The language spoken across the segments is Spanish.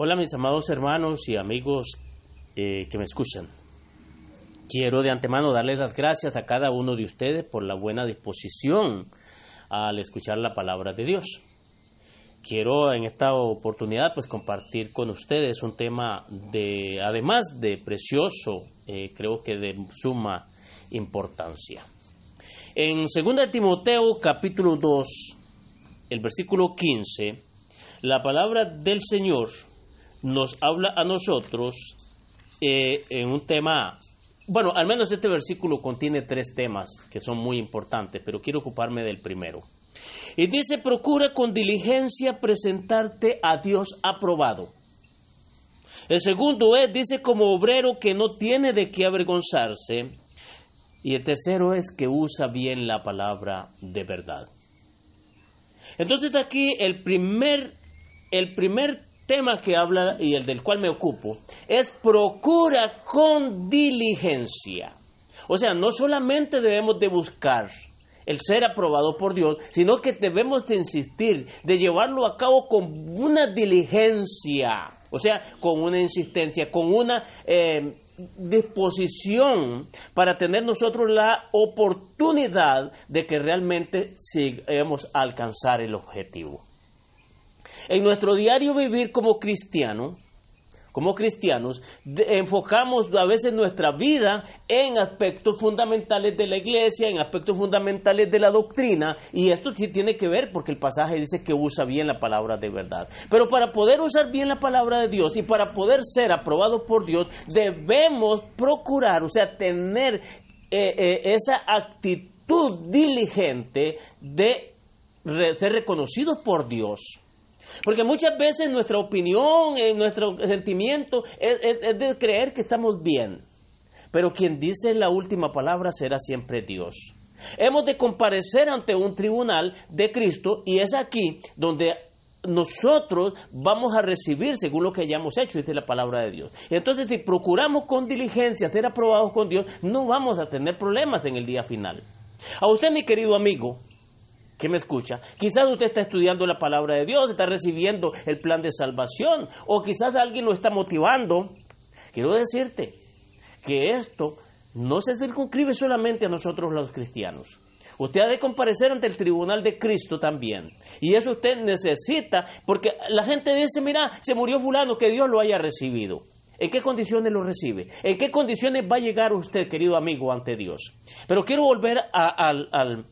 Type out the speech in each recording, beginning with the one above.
Hola mis amados hermanos y amigos eh, que me escuchan. Quiero de antemano darles las gracias a cada uno de ustedes por la buena disposición al escuchar la palabra de Dios. Quiero en esta oportunidad pues compartir con ustedes un tema de, además de precioso, eh, creo que de suma importancia. En 2 Timoteo capítulo 2, el versículo 15, la palabra del Señor nos habla a nosotros eh, en un tema, bueno, al menos este versículo contiene tres temas que son muy importantes, pero quiero ocuparme del primero. Y dice, procura con diligencia presentarte a Dios aprobado. El segundo es, dice, como obrero que no tiene de qué avergonzarse. Y el tercero es que usa bien la palabra de verdad. Entonces aquí el primer, el primer tema que habla y el del cual me ocupo es procura con diligencia. O sea, no solamente debemos de buscar el ser aprobado por Dios, sino que debemos de insistir, de llevarlo a cabo con una diligencia, o sea, con una insistencia, con una eh, disposición para tener nosotros la oportunidad de que realmente sigamos alcanzar el objetivo. En nuestro diario vivir como cristiano, como cristianos, enfocamos a veces nuestra vida en aspectos fundamentales de la iglesia, en aspectos fundamentales de la doctrina, y esto sí tiene que ver porque el pasaje dice que usa bien la palabra de verdad. Pero para poder usar bien la palabra de Dios y para poder ser aprobado por Dios, debemos procurar, o sea, tener eh, eh, esa actitud diligente de ser reconocidos por Dios porque muchas veces nuestra opinión, eh, nuestro sentimiento es, de creer que estamos bien. Pero quien dice la última palabra será siempre Dios. Hemos de comparecer ante un tribunal de Cristo y es aquí donde nosotros vamos a recibir según lo que hayamos hecho, esta es la palabra de Dios. Entonces, si procuramos con diligencia ser aprobados con Dios, no vamos a tener problemas en el día final. A usted, mi querido amigo, que me escucha, quizás usted está estudiando la palabra de Dios, está recibiendo el plan de salvación, o quizás alguien lo está motivando. Quiero decirte que esto no se circunscribe solamente a nosotros los cristianos. Usted ha de comparecer ante el tribunal de Cristo también. Y eso usted necesita, porque la gente dice, mira, se murió fulano, que Dios lo haya recibido. ¿En qué condiciones lo recibe? ¿En qué condiciones va a llegar usted, querido amigo, ante Dios? Pero quiero volver al, al,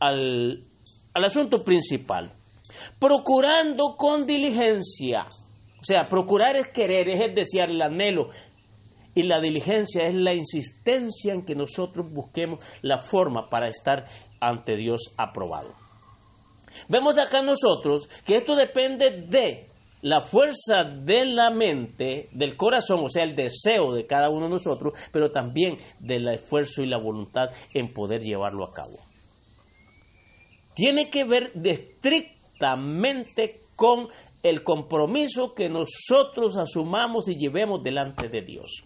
al asunto principal. Procurando con diligencia. O sea, procurar es querer, es desear, el anhelo. Y la diligencia es la insistencia en que nosotros busquemos la forma para estar ante Dios aprobado. Vemos acá nosotros que esto depende de la fuerza de la mente, del corazón, o sea, el deseo de cada uno de nosotros, pero también del esfuerzo y la voluntad en poder llevarlo a cabo tiene que ver estrictamente con el compromiso que nosotros asumamos y llevemos delante de Dios.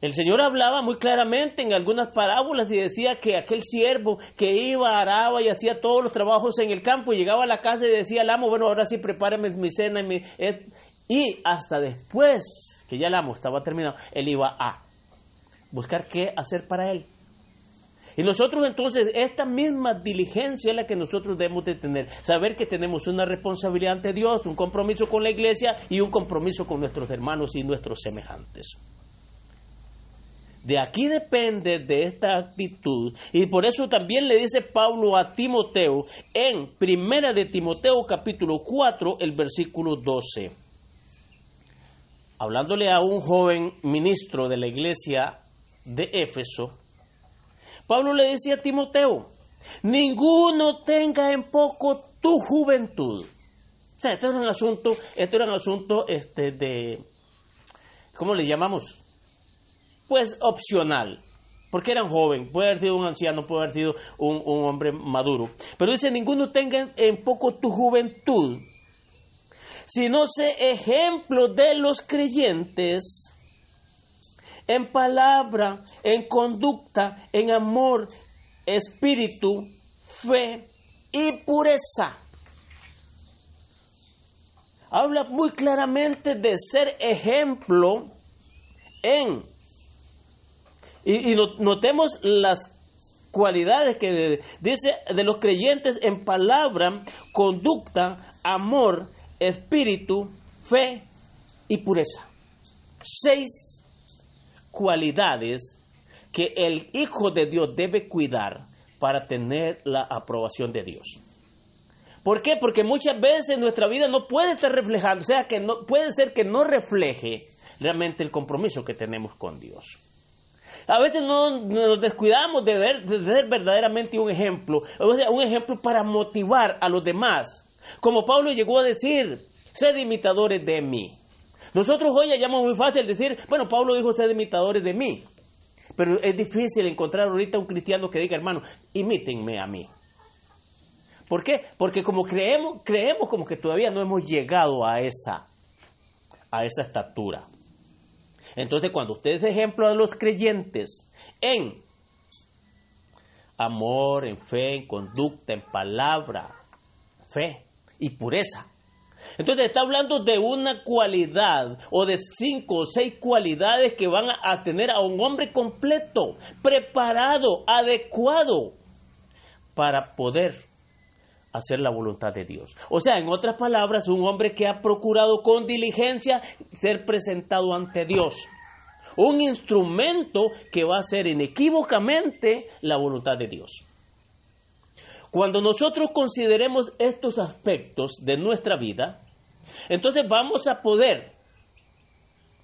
El Señor hablaba muy claramente en algunas parábolas y decía que aquel siervo que iba, araba y hacía todos los trabajos en el campo y llegaba a la casa y decía al amo, bueno, ahora sí prepárame mi cena y, mi, y hasta después que ya el amo estaba terminado, él iba a buscar qué hacer para él. Y nosotros entonces, esta misma diligencia es la que nosotros debemos de tener. Saber que tenemos una responsabilidad ante Dios, un compromiso con la iglesia y un compromiso con nuestros hermanos y nuestros semejantes. De aquí depende de esta actitud. Y por eso también le dice Pablo a Timoteo en Primera de Timoteo capítulo 4, el versículo 12. Hablándole a un joven ministro de la iglesia de Éfeso, Pablo le decía a Timoteo, ninguno tenga en poco tu juventud. O sea, esto era un asunto, esto era un asunto este, de, ¿cómo le llamamos? Pues opcional, porque eran joven, puede haber sido un anciano, puede haber sido un, hombre maduro. Pero dice, ninguno tenga en poco tu juventud, sino sé ejemplo de los creyentes en palabra, en conducta, en amor, espíritu, fe y pureza. habla muy claramente de ser ejemplo en... Y, notemos las cualidades que dice de los creyentes en palabra, conducta, amor, espíritu, fe y pureza. Seis cualidades que el Hijo de Dios debe cuidar para tener la aprobación de Dios. ¿Por qué? Porque muchas veces nuestra vida no puede estar reflejando, o sea, que no, puede ser que no refleje realmente el compromiso que tenemos con Dios. A veces no nos descuidamos de ver, ser verdaderamente un ejemplo, o un ejemplo para motivar a los demás. Como Pablo llegó a decir, sed imitadores de mí. Nosotros hoy hallamos muy fácil decir, bueno, Pablo dijo sed imitadores de mí. Pero es difícil encontrar ahorita un cristiano que diga, hermano, imítenme a mí. ¿Por qué? Porque como creemos, creemos como que todavía no hemos llegado a esa, a esa estatura. Entonces, cuando usted es ejemplo de los creyentes en amor, en fe, en conducta, en palabra, fe y pureza. Entonces está hablando de una cualidad o de cinco o seis cualidades que van a tener a un hombre completo, preparado, adecuado para poder hacer la voluntad de Dios. O sea, en otras palabras, un hombre que ha procurado con diligencia ser presentado ante Dios. Un instrumento que va a hacer inequívocamente la voluntad de Dios. Cuando nosotros consideremos estos aspectos de nuestra vida, entonces vamos a poder,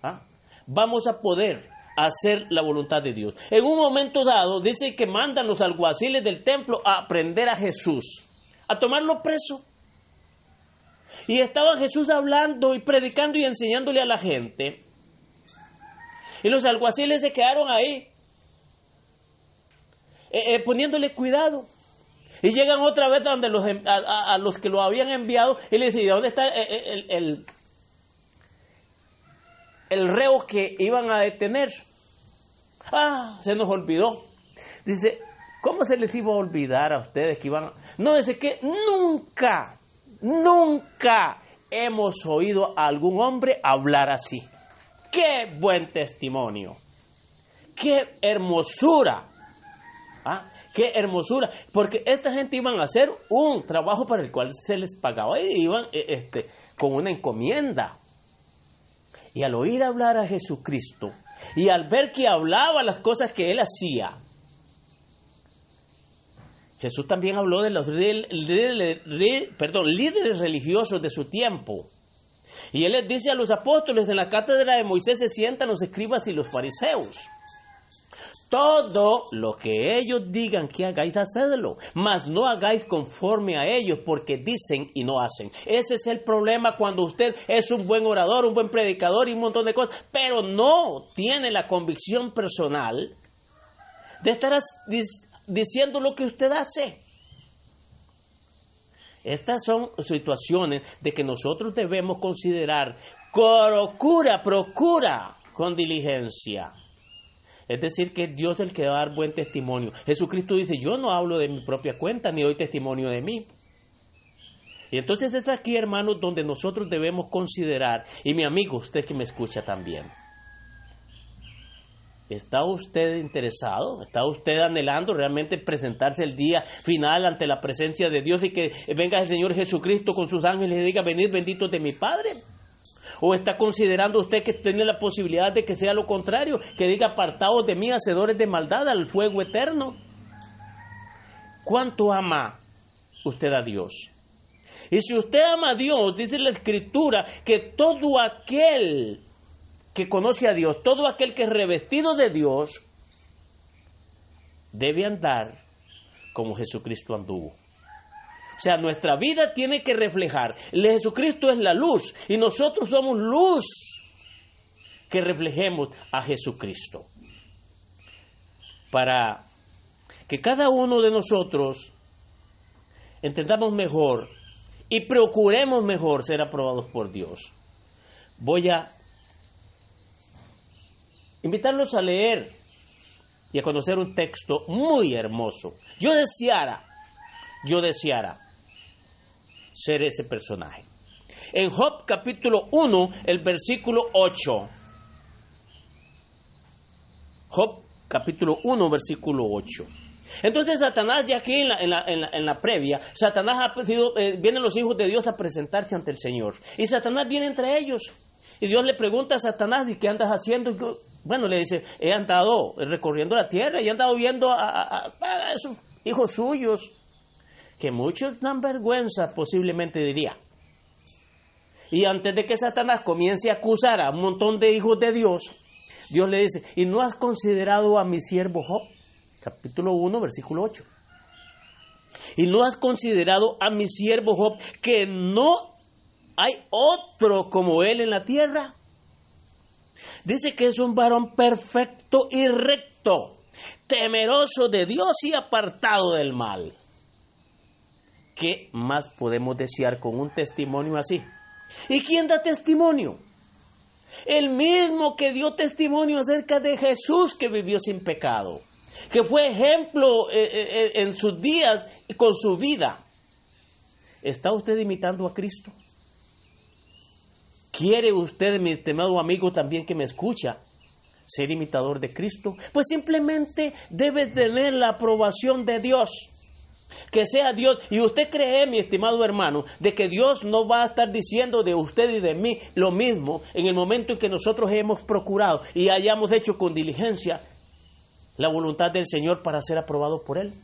¿ah? vamos a poder hacer la voluntad de Dios. En un momento dado, dice que mandan los alguaciles del templo a aprender a Jesús a tomarlo preso. Y estaba Jesús hablando y predicando y enseñándole a la gente. Y los alguaciles se quedaron ahí, eh, eh, poniéndole cuidado. Y llegan otra vez donde los, a, los que lo habían enviado y le dicen, ¿dónde está eh, el, el reo que iban a detener? Ah, se nos olvidó. Dice, ¿Cómo se les iba a olvidar a ustedes que iban... No, desde que nunca, nunca hemos oído a algún hombre hablar así. ¡Qué buen testimonio! ¡Qué hermosura! ¿Ah? ¡Qué hermosura! Porque esta gente iban a hacer un trabajo para el cual se les pagaba y iban eh, este, con una encomienda. Y al oír hablar a Jesucristo y al ver que hablaba las cosas que él hacía, Jesús también habló de los líderes religiosos de su tiempo. Y él les dice a los apóstoles, en la cátedra de Moisés se sientan los escribas y los fariseos. Todo lo que ellos digan que hagáis, hacedlo, mas no hagáis conforme a ellos porque dicen y no hacen. Ese es el problema cuando usted es un buen orador, un buen predicador y un montón de cosas, pero no tiene la convicción personal de estar diciendo lo que usted hace. Estas son situaciones de que nosotros debemos considerar. Procura, procura con diligencia. Es decir, que Dios es el que va a dar buen testimonio. Jesucristo dice, yo no hablo de mi propia cuenta ni doy testimonio de mí. Y entonces es aquí, hermanos, donde nosotros debemos considerar, y mi amigo, usted que me escucha también, ¿Está usted interesado? ¿Está usted anhelando realmente presentarse el día final ante la presencia de Dios y que venga el Señor Jesucristo con sus ángeles y diga, venid benditos de mi Padre? ¿O está considerando usted que tiene la posibilidad de que sea lo contrario, que diga, apartados de mí, hacedores de maldad, al fuego eterno? ¿Cuánto ama usted a Dios? Y si usted ama a Dios, dice la Escritura, que todo aquel que conoce a Dios, todo aquel que es revestido de Dios, debe andar como Jesucristo anduvo. O sea, nuestra vida tiene que reflejar. El Jesucristo es la luz y nosotros somos luz que reflejemos a Jesucristo. Para que cada uno de nosotros entendamos mejor y procuremos mejor ser aprobados por Dios. Voy a invitarlos a leer y a conocer un texto muy hermoso. Yo deseara, yo deseara ser ese personaje. En Job capítulo 1, el versículo 8. Job capítulo 1, versículo 8. Entonces Satanás, ya aquí en la, en la, en la, previa, Satanás ha sido, eh, vienen los hijos de Dios a presentarse ante el Señor. Y Satanás viene entre ellos. Y Dios le pregunta a Satanás, ¿y qué andas haciendo? bueno, le dice, he andado recorriendo la tierra y he andado viendo a, a esos hijos suyos, que muchos dan vergüenza, posiblemente diría. Y antes de que Satanás comience a acusar a un montón de hijos de Dios, Dios le dice, ¿y no has considerado a mi siervo Job? Capítulo 1, versículo 8. ¿Y no has considerado a mi siervo Job que no hay otro como él en la tierra? Dice que es un varón perfecto y recto, temeroso de Dios y apartado del mal. ¿Qué más podemos desear con un testimonio así? ¿Y quién da testimonio? El mismo que dio testimonio acerca de Jesús que vivió sin pecado, que fue ejemplo eh, eh, eh, en sus días y con su vida. ¿Está usted imitando a Cristo? ¿Quiere usted, mi estimado amigo también que me escucha, ser imitador de Cristo? Pues simplemente debe tener la aprobación de Dios que sea Dios. Y usted cree, mi estimado hermano, de que Dios no va a estar diciendo de usted y de mí lo mismo en el momento en que nosotros hemos procurado y hayamos hecho con diligencia la voluntad del Señor para ser aprobado por Él.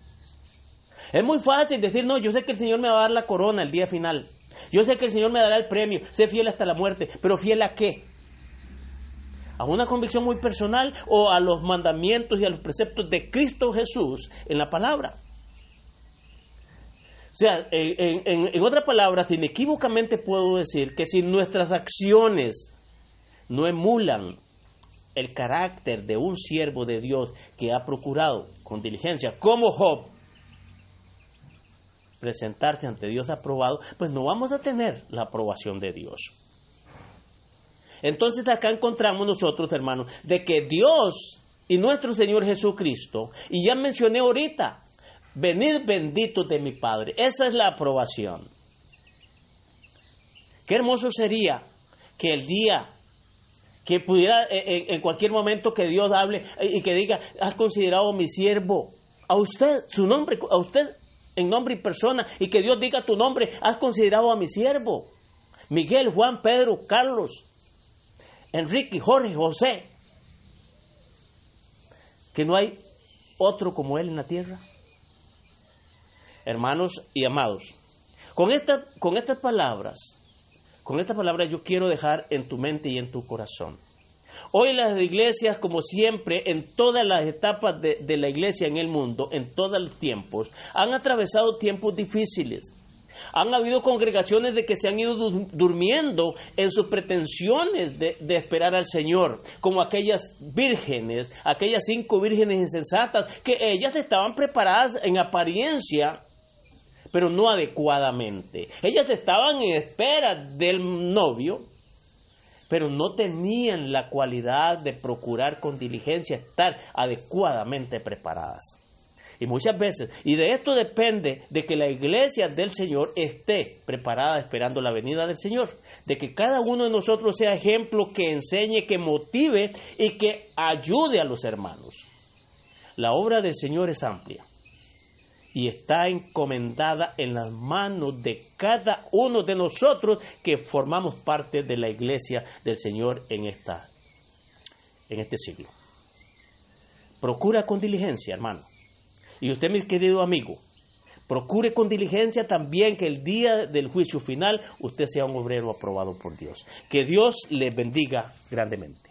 Es muy fácil decir, no, yo sé que el Señor me va a dar la corona el día final. Yo sé que el Señor me dará el premio, sé fiel hasta la muerte, pero fiel a qué? ¿A una convicción muy personal o a los mandamientos y a los preceptos de Cristo Jesús en la palabra? O sea, en, otras palabras, inequívocamente puedo decir que si nuestras acciones no emulan el carácter de un siervo de Dios que ha procurado con diligencia, como Job, presentarse ante Dios aprobado, pues no vamos a tener la aprobación de Dios. Entonces acá encontramos nosotros, hermanos, de que Dios y nuestro Señor Jesucristo, y ya mencioné ahorita, venid benditos de mi Padre. Esa es la aprobación. Qué hermoso sería que el día que pudiera eh, eh, en, cualquier momento que Dios hable eh, y que diga, has considerado mi siervo, a usted, su nombre, a usted en nombre y persona, y que Dios diga tu nombre, has considerado a mi siervo, Miguel, Juan, Pedro, Carlos, Enrique, Jorge, José, que no hay otro como él en la tierra hermanos y amados. Con, con estas palabras, con estas palabras yo quiero dejar en tu mente y en tu corazón. Hoy las iglesias, como siempre, en todas las etapas de, de la iglesia en el mundo, en todos los tiempos, han atravesado tiempos difíciles. Han habido congregaciones de que se han ido durmiendo en sus pretensiones de, de, esperar al Señor, como aquellas vírgenes, aquellas cinco vírgenes insensatas, que ellas estaban preparadas en apariencia pero no adecuadamente. Ellas estaban en espera del novio, pero no tenían la cualidad de procurar con diligencia estar adecuadamente preparadas. Y muchas veces, y de esto depende de que la iglesia del Señor esté preparada esperando la venida del Señor, de que cada uno de nosotros sea ejemplo que enseñe, que motive y que ayude a los hermanos. La obra del Señor es amplia y está encomendada en las manos de cada uno de nosotros que formamos parte de la iglesia del Señor en, esta, en este siglo. Procura con diligencia, hermano. Y usted, mi querido amigo, procure con diligencia también que el día del juicio final usted sea un obrero aprobado por Dios. Que Dios le bendiga grandemente.